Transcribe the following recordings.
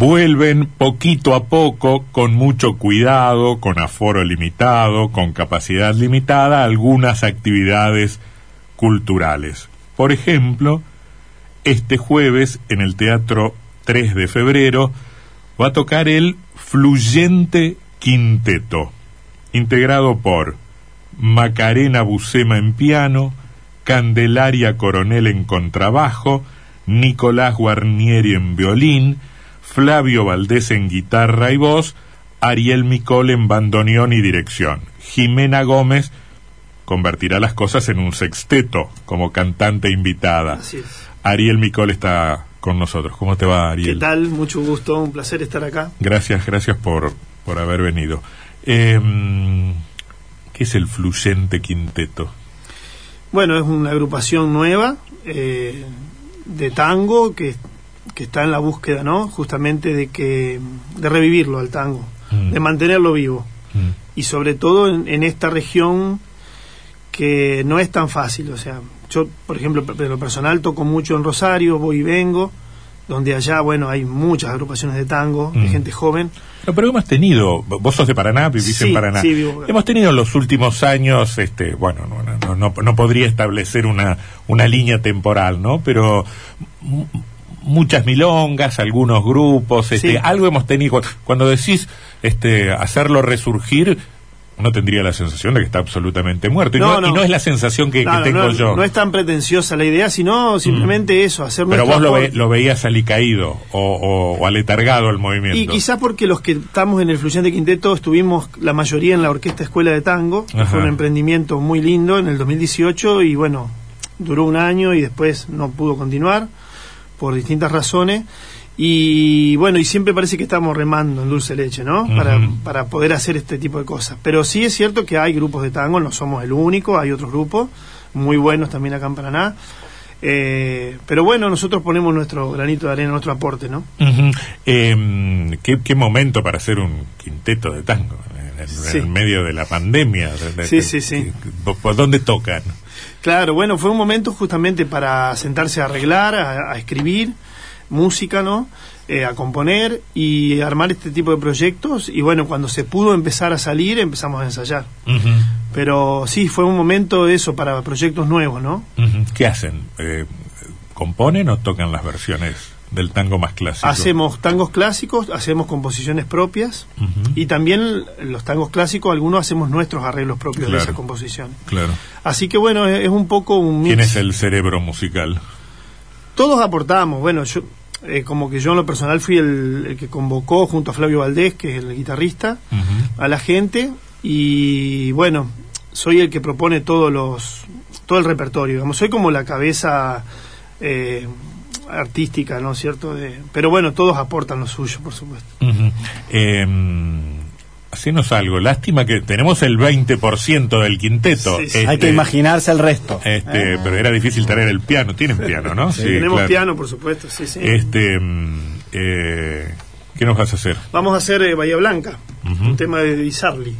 Vuelven poquito a poco, con mucho cuidado, con aforo limitado, con capacidad limitada, algunas actividades culturales. Por ejemplo, este jueves en el Teatro 3 de febrero va a tocar el Fluyente Quinteto, integrado por Macarena Bucema en piano, Candelaria Coronel en contrabajo, Nicolás Guarnieri en violín, Flavio Valdés en guitarra y voz, Ariel Micol en bandoneón y dirección. Jimena Gómez convertirá las cosas en un sexteto como cantante invitada. Ariel Micol está con nosotros. ¿Cómo te va, Ariel? ¿Qué tal? Mucho gusto, un placer estar acá. Gracias, gracias por, por haber venido. Em, ¿Qué es el Fluyente Quinteto? Bueno, es una agrupación nueva eh, de tango que que está en la búsqueda, ¿no? Justamente de que de revivirlo al tango, mm. de mantenerlo vivo. Mm. Y sobre todo en, esta región que no es tan fácil, o sea, yo, por ejemplo, de lo personal toco mucho en Rosario, voy y vengo, donde allá, bueno, hay muchas agrupaciones de tango, de mm. gente joven. pero hemos tenido, vos sos de Paraná, vivís en Paraná. Sí, hemos tenido en los últimos años, este, bueno, no, no, no, podría establecer una, una línea temporal, ¿no? Pero muchas milongas, algunos grupos, este, algo hemos tenido. Cuando decís este, hacerlo resurgir, uno tendría la sensación de que está absolutamente muerto. Y no, es la sensación que, tengo yo. No es tan pretenciosa la idea, sino simplemente mm. eso, hacer Pero vos lo, lo, veías alicaído o, o, aletargado el movimiento. Y quizás porque los que estamos en el Fluyente Quinteto estuvimos la mayoría en la Orquesta Escuela de Tango, que fue un emprendimiento muy lindo en el 2018 y bueno, duró un año y después no pudo continuar por distintas razones. Y bueno, y siempre parece que estamos remando en dulce leche, ¿no? para, para poder hacer este tipo de cosas. Pero sí es cierto que hay grupos de tango, no somos el único, hay otros grupos muy buenos también acá en Paraná. Eh, pero bueno, nosotros ponemos nuestro granito de arena, nuestro aporte, ¿no? Em, ¿qué, momento para hacer un quinteto de tango en, medio de la pandemia. sí, sí, sí. ¿Por dónde tocan? Claro, bueno, fue un momento justamente para sentarse a arreglar, a, escribir música, ¿no? Eh, a componer y armar este tipo de proyectos. Y bueno, cuando se pudo empezar a salir, empezamos a ensayar. Pero sí, fue un momento de eso para proyectos nuevos, ¿no? ¿Qué hacen? Eh, ¿Componen o tocan las versiones? Del tango más clásico. Hacemos tangos clásicos, hacemos composiciones propias y también los tangos clásicos, algunos hacemos nuestros arreglos propios de esa composición. Claro. Así que bueno, es, un poco un... ¿Quién es el cerebro musical? Todos aportamos, bueno, yo eh, como que yo en lo personal fui el, que convocó junto a Flavio Valdés, que es el guitarrista, a la gente y bueno, soy el que propone todos los todo el repertorio, digamos, soy como la cabeza eh, artística, ¿no es cierto? De, pero bueno, todos aportan lo suyo, por supuesto. Em, hacenos algo. Lástima que tenemos el 20% del quinteto. Hay que este, imaginarse el resto. Este, Pero era difícil traer el piano. Tienen piano, ¿no? Sí, tenemos piano, por supuesto. Sí, sí. Este, em, eh, ¿Qué nos vas a hacer? Vamos a hacer eh, Bahía Blanca, un tema de Disarli.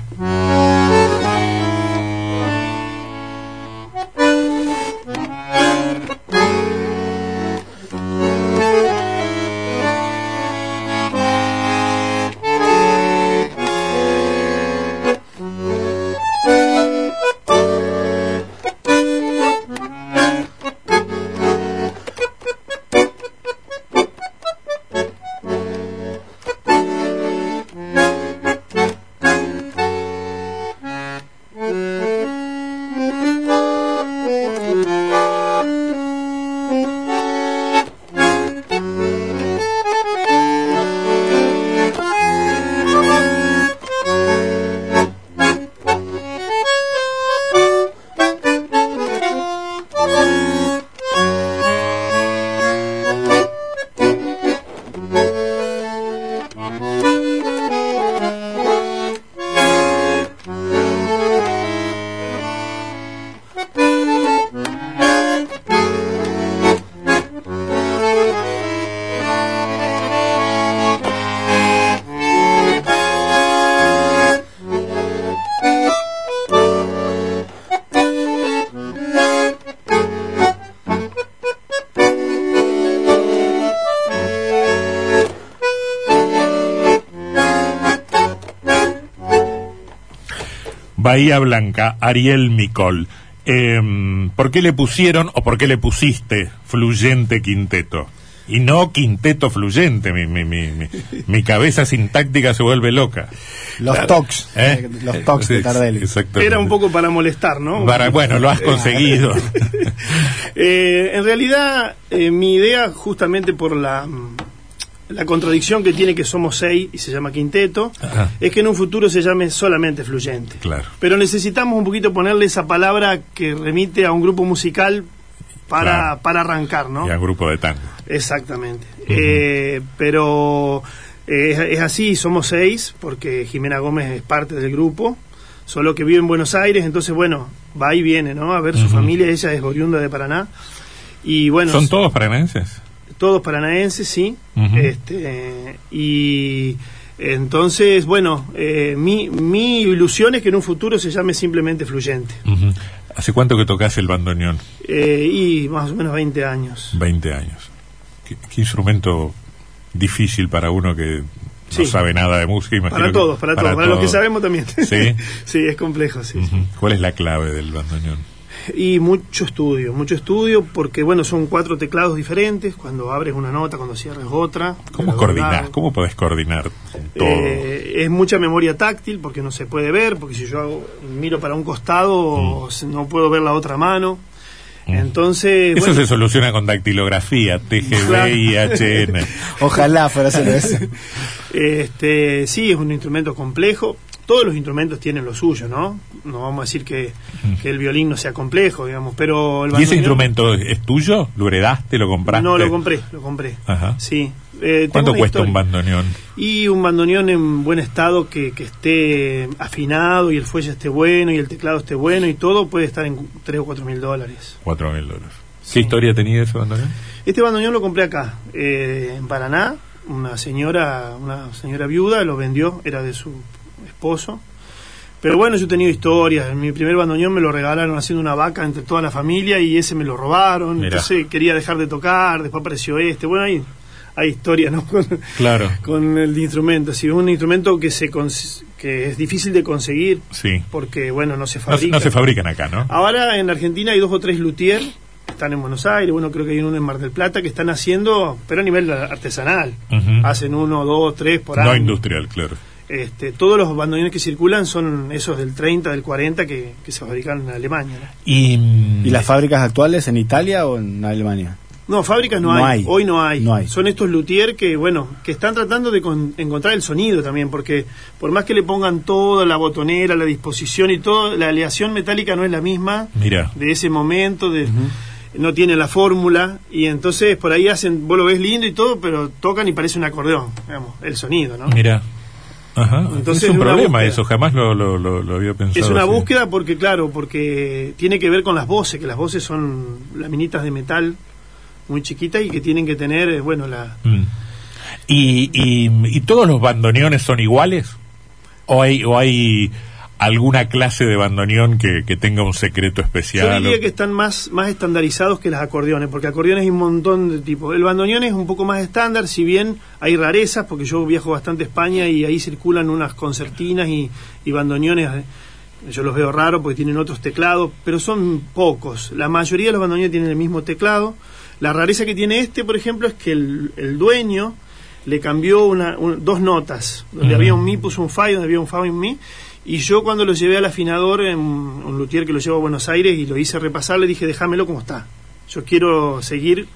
Bahía Blanca, Ariel Micol. Em, ¿Por qué le pusieron o por qué le pusiste Fluyente Quinteto? Y no quinteto fluyente, mi, mi, mi, mi, mi cabeza sintáctica se vuelve loca. Los tocs, ¿Eh? los tocs Sí, de Tardelli. exactamente. Era un poco para molestar, ¿no? Para- bueno, lo has conseguido. Eh, en realidad, eh, mi idea, justamente por la, la contradicción que tiene que somos seis y se llama quinteto, Ajá. es que en un futuro se llame solamente fluyente. Claro. Pero necesitamos un poquito ponerle esa palabra que remite a un grupo musical para, Claro. para arrancar, ¿no? Y grupo de tango. Exactamente. Eh, pero eh, es, es así, somos seis, porque Jimena Gómez es parte del grupo, solo que vive en Buenos Aires, entonces, bueno, va y viene, ¿no? A ver su familia, ella es oriunda de Paraná. Y bueno, ¿Son todos paranaenses? Todos paranaenses, sí. Este, y entonces, bueno, eh, mi, mi ilusión es que en un futuro se llame simplemente Fluyente. ¿Hace cuánto que tocas el bandoneón? Eh, y más o menos 20 años. 20 años. ¿Qué, qué instrumento difícil para uno que Sí. no sabe nada de música? imagino Para todos, para, todos, para los que todos. sabemos también. ¿Sí? sí, es complejo, sí. ¿Cuál es la clave del bandoneón? Y mucho estudio, mucho estudio, porque bueno, son cuatro teclados diferentes, cuando abres una nota, cuando cierres otra. ¿Cómo coordinás? ¿Cómo podés coordinar todo? Eh, es mucha memoria táctil, porque no se puede ver, porque si yo hago- miro para un costado, Mm. no puedo ver la otra mano. Mm. Entonces, Eso bueno, se soluciona con dactilografía, TGV Claro. y HN. Ojalá fuera solo eso. este, sí, es un instrumento complejo. Todos los instrumentos tienen lo suyo, ¿no? No vamos a decir que, que el violín no sea complejo, digamos, pero el. ¿Y ese instrumento es tuyo? ¿Lo heredaste? ¿Lo compraste? No, lo compré, lo compré. Ajá. Sí. Eh, ¿Cuánto cuesta un bandoneón? Y un bandoneón en buen estado que, que esté afinado y el fuelle esté bueno y el teclado esté bueno y todo puede estar en 3 o 4 mil dólares. Cuatro mil dólares. Sí. ¿Qué historia tenía ese bandoneón? Este bandoneón lo compré acá, eh, en Paraná. Una señora, una señora viuda lo vendió, era de su esposo. Pero bueno, yo he tenido historias. Mi primer bandoneón me lo regalaron haciendo una vaca entre toda la familia y ese me lo robaron. Mirá. Entonces quería dejar de tocar, después apareció este. Bueno, hay, hay historias, ¿no? Con, Claro. con el instrumento. Si es un instrumento que se cons- que es difícil de conseguir Sí. porque bueno no se No, fabrica. no se fabrican acá, ¿no? Ahora en Argentina hay dos o tres luthier que están en Buenos Aires, bueno creo que hay uno en Mar del Plata que están haciendo, pero a nivel artesanal. Hacen uno, dos, tres por No año. industrial, claro. Este, todos los bandoneones que circulan son esos del 30, del 40 que, que se fabrican en Alemania. ¿no? Y, mm, ¿Y las fábricas actuales en Italia o en Alemania? No, fábricas no, No hay. hay. Hoy no hay. No hay. Son estos luthier que, bueno, que están tratando de con- encontrar el sonido también, porque por más que le pongan toda la botonera, la disposición y todo, la aleación metálica no es la misma Mira. de ese momento, de, no tiene la fórmula, y entonces por ahí hacen, vos lo ves lindo y todo, pero tocan y parece un acordeón, digamos, el sonido, ¿no? Mira. Ajá. Entonces, es un una problema búsqueda. eso, jamás lo, lo, lo, lo había pensado. Es una así. búsqueda porque, claro, porque tiene que ver con las voces, que las voces son laminitas de metal muy chiquitas y que tienen que tener, eh, bueno, la, Mm. ¿Y, y, ¿Y todos los bandoneones son iguales? ¿O hay, o hay alguna clase de bandoneón que, que tenga un secreto Yo especial? diría o- que están más, más estandarizados que los acordeones, porque acordeones hay un montón de tipos. El bandoneón es un poco más estándar, si bien hay rarezas, porque yo viajo bastante a España y ahí circulan unas concertinas y, y bandoneones, eh, yo los veo raros porque tienen otros teclados, pero son pocos. La mayoría de los bandoneones tienen el mismo teclado. La rareza que tiene este, por ejemplo, es que el, el dueño le cambió una, un- dos notas, donde había un mi, puso un fa y donde había un fa y un mi. Y yo cuando lo llevé al afinador, en un luthier que lo llevo a Buenos Aires y lo hice repasar, le dije, déjamelo como está. Yo quiero seguir,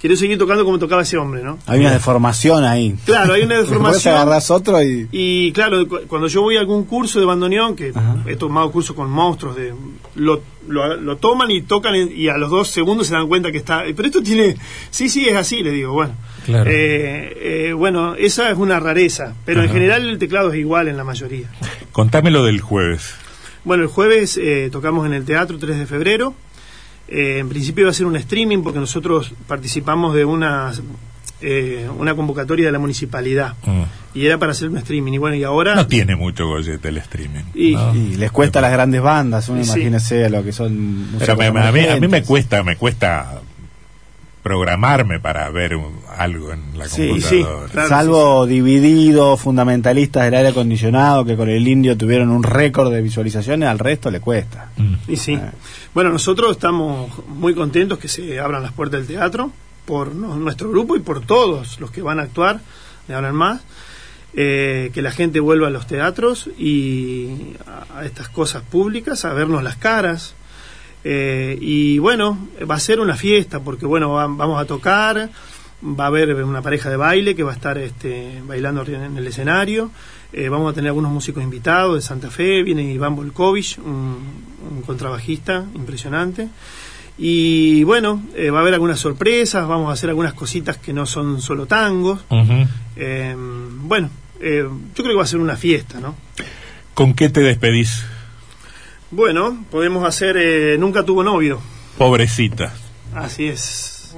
quiero seguir tocando como tocaba ese hombre, ¿no? Hay una deformación ahí. Claro, hay una Después deformación. agarrás otro y... Y claro, cu- cuando yo voy a algún curso de bandoneón, que Ajá. he tomado curso con monstruos, de, lo, lo, lo toman y tocan y- y a los dos segundos se dan cuenta que está... Pero esto tiene... Sí, sí, es así, le digo, bueno. Claro. Eh, eh, bueno, esa es una rareza, pero en general el teclado es igual en la mayoría. Contame lo del jueves. Bueno, el jueves eh, tocamos en el teatro 3 de febrero. Eh, en principio iba a ser un streaming porque nosotros participamos de una, eh, una convocatoria de la municipalidad Mm. y era para hacer un streaming. Y bueno, y ahora... No tiene mucho gollete el streaming. Y- ¿no? Y les cuesta a las grandes bandas, uno Sí. imagínese lo que son... Pero me- a, mí, a mí me cuesta, me cuesta programarme para ver un- algo en la Sí, sí, computadora. claro. Salvo divididos, fundamentalistas del aire acondicionado, que con el indio tuvieron un récord de visualizaciones, al resto le cuesta. Mm. Y sí. Ah. Bueno, nosotros estamos muy contentos que se abran las puertas del teatro por no- nuestro grupo y por todos los que van a actuar, de ahora en más. Eh, que la gente vuelva a los teatros y a, a estas cosas públicas, a vernos las caras. Eh, y bueno, va a ser una fiesta porque bueno, va- vamos a tocar, va a haber una pareja de baile que va a estar este, bailando en el escenario. Eh, vamos a tener algunos músicos invitados de Santa Fe, viene Iván Volkovich, un, un contrabajista impresionante. Y bueno, eh, va a haber algunas sorpresas, vamos a hacer algunas cositas que no son solo tangos. Eh, bueno, eh, yo creo que va a ser una fiesta, ¿no? ¿Con qué te despedís, Bueno, podemos hacer eh, Nunca tuvo novio. pobrecita? Así es.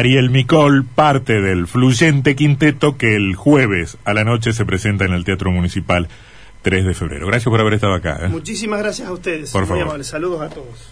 Ariel Micol, parte del fluyente quinteto que el jueves a la noche se presenta en el Teatro Municipal 3 de febrero. Gracias por haber estado acá. ¿eh? Muchísimas gracias a ustedes. Por Muy favor. amables. Saludos a todos.